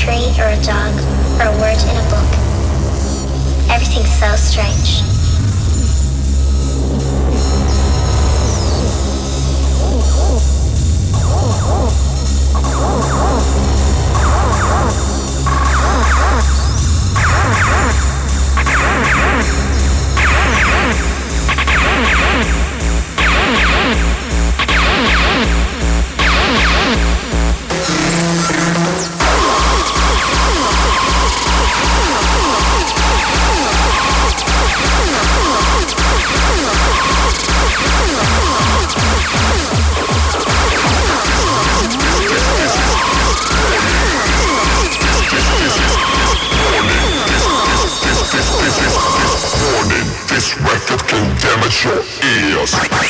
tree or a dog or a word in a book. Everything's so strange. Oh, oh, oh, Dios.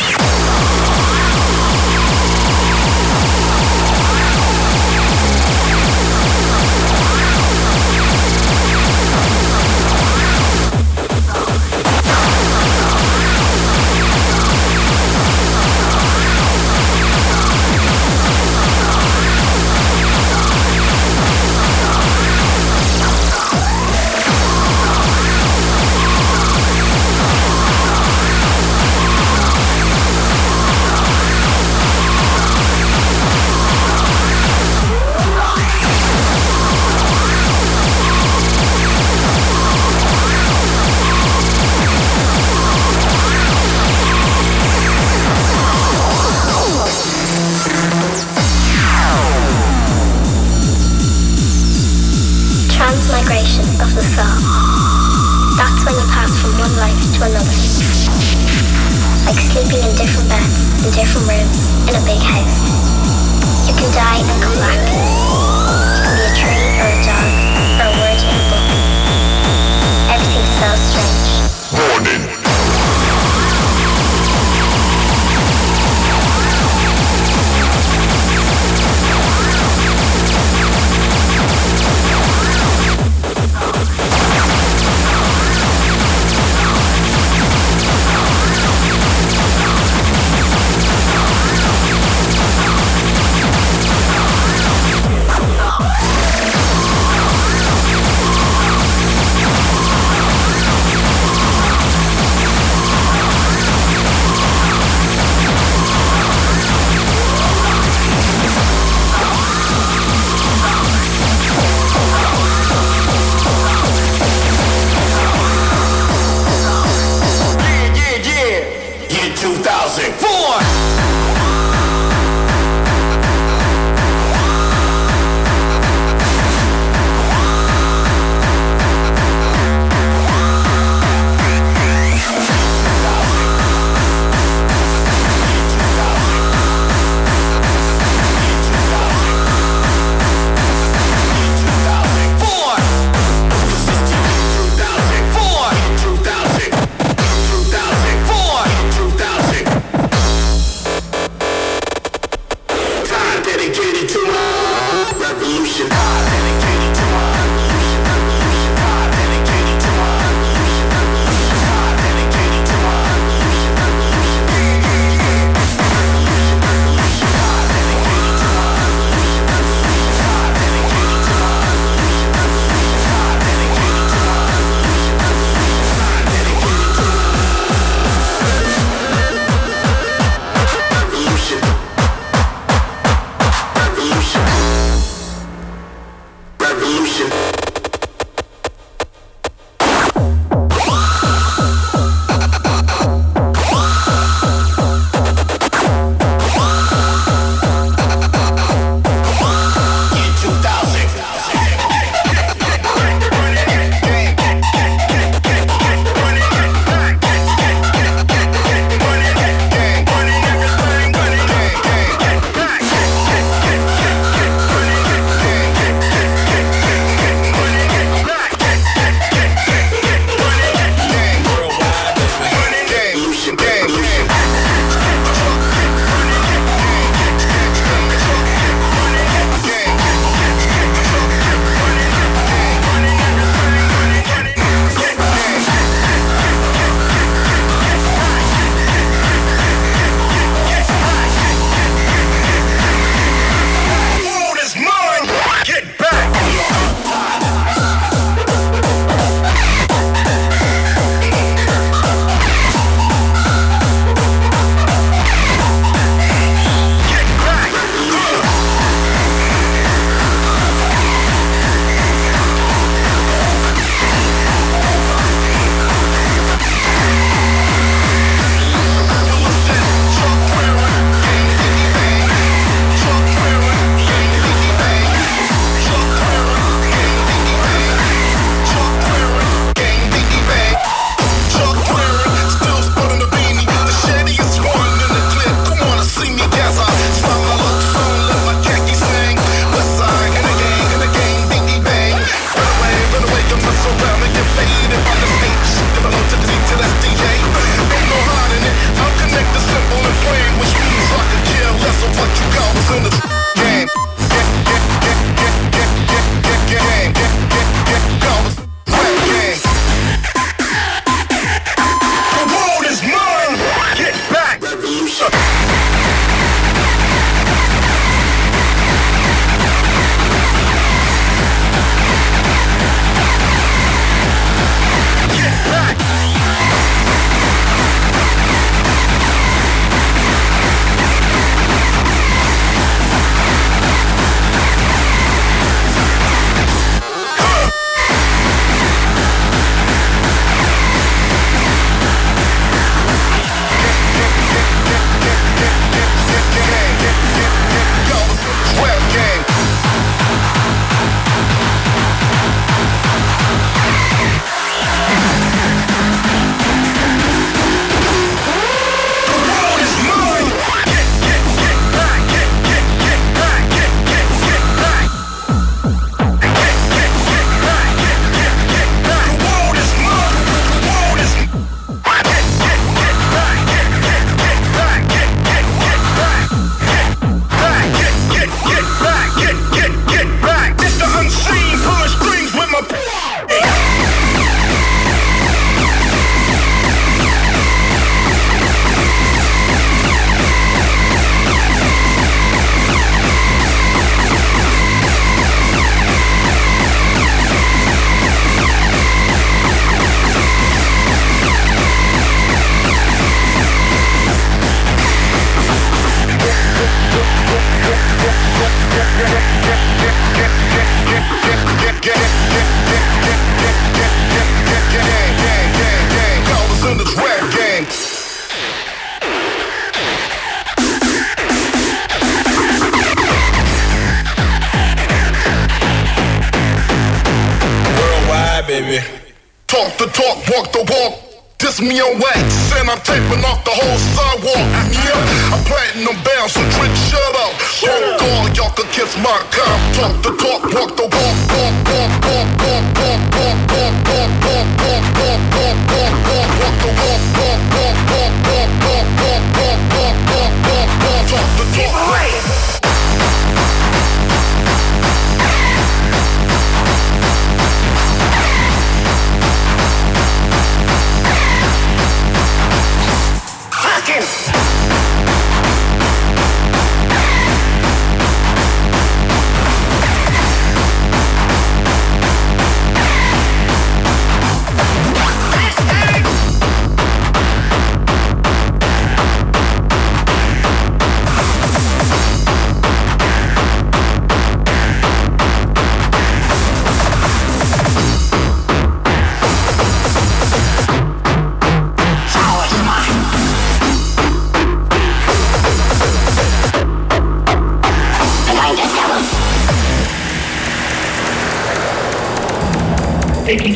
Talk the talk, walk the walk. This me on wax, and I'm taping off the whole sidewalk. Yeah, I'm planting them bound, so trick, shut up. Punk all, y'all can kiss my cock. Talk the talk, walk the walk, walk, walk, walk, walk, walk, walk, walk, walk, walk, walk, walk, walk, walk, walk, walk the walk, walk, walk, walk, walk, walk, walk, walk, walk, walk, walk, walk, talk the talk.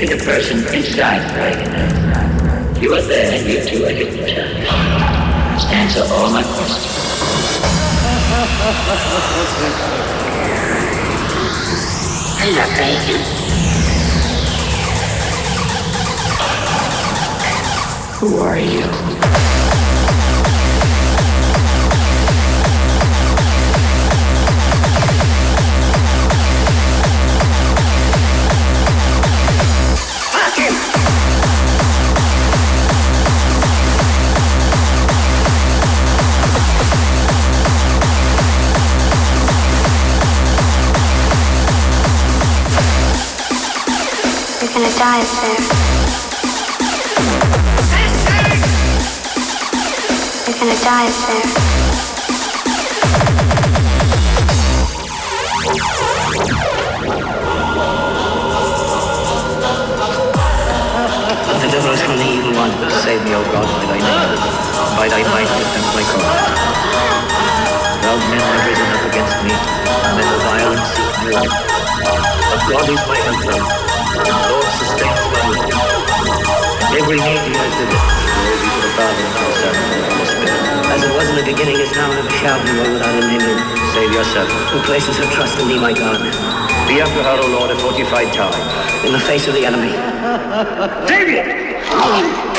To the person inside Regan. You are there, and you too, I didn't tell you. Answer all my questions. Hello, Bacon. Who are you? God is my helper. The Lord sustains my life. Every need he has delivered. Glory be to the Father, and the Son, and the Spirit. As it was in the beginning, is now, and ever shall be, world without an end. Save yourself. who places her trust in thee, my God. Be unto her, O Lord, a fortified tower, in the face of the enemy. David!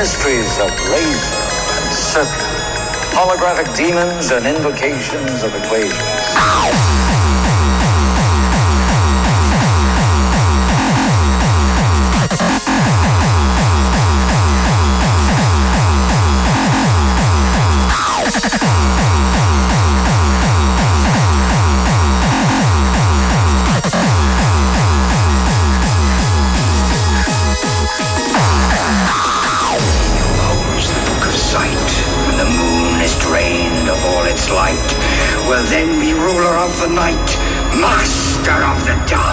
mysteries of laser and circuit, holographic demons and invocations of equations. Then be ruler of the night, master of the dark.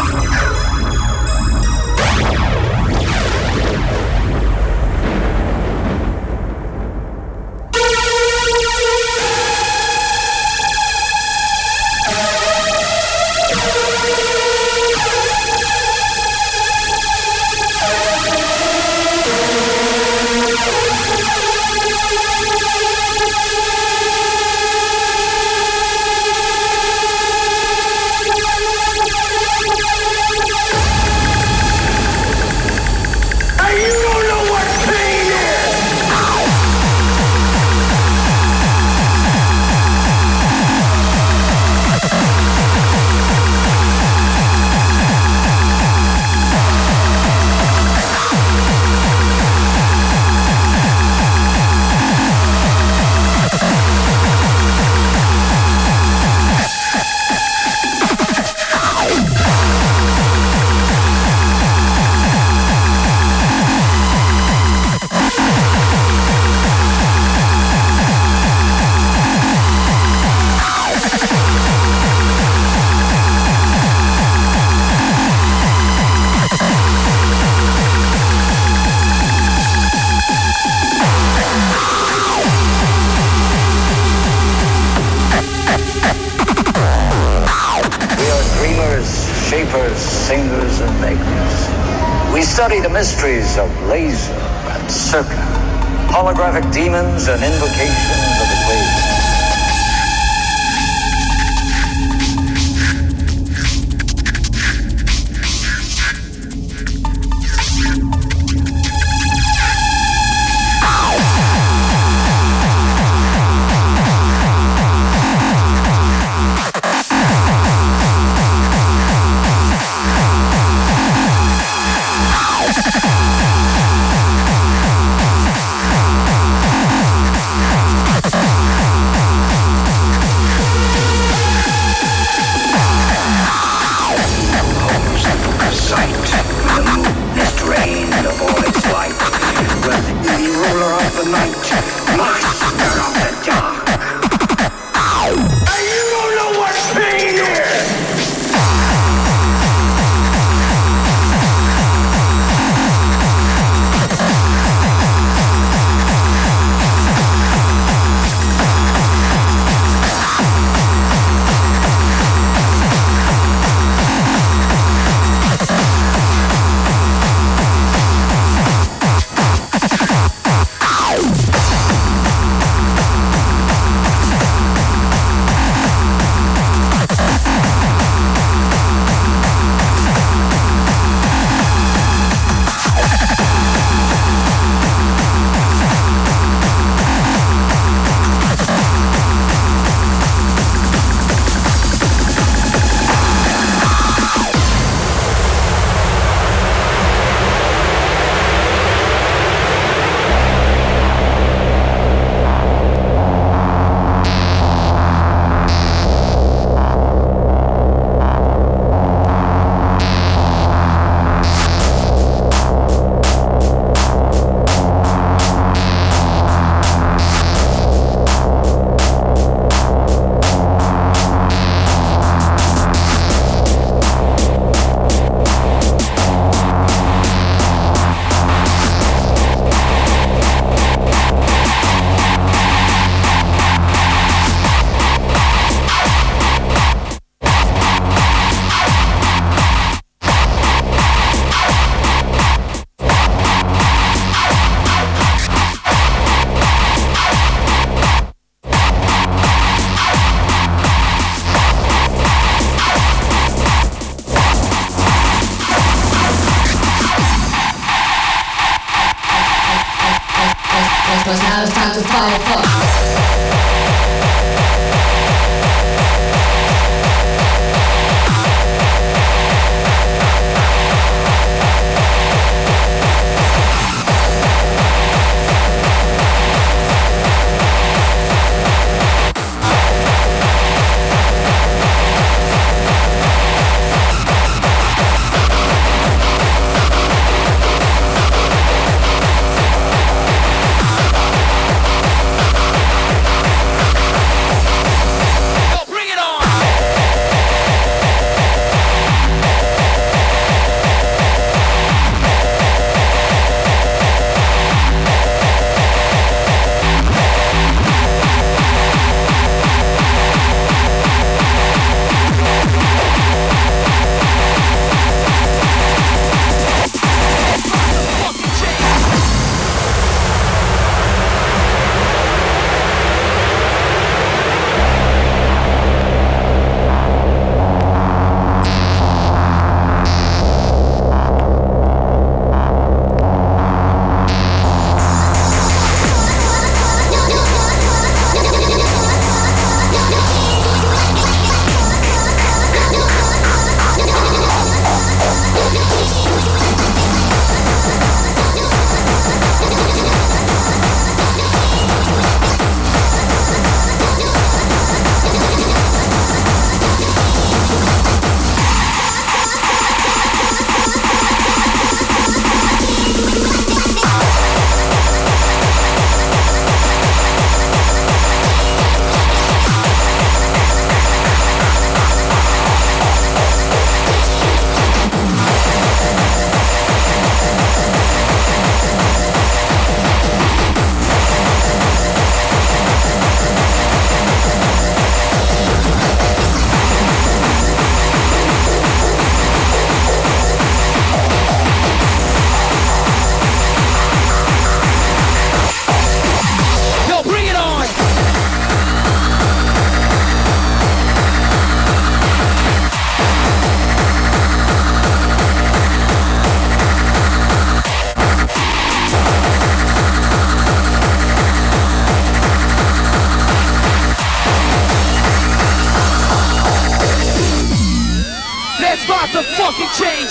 Change!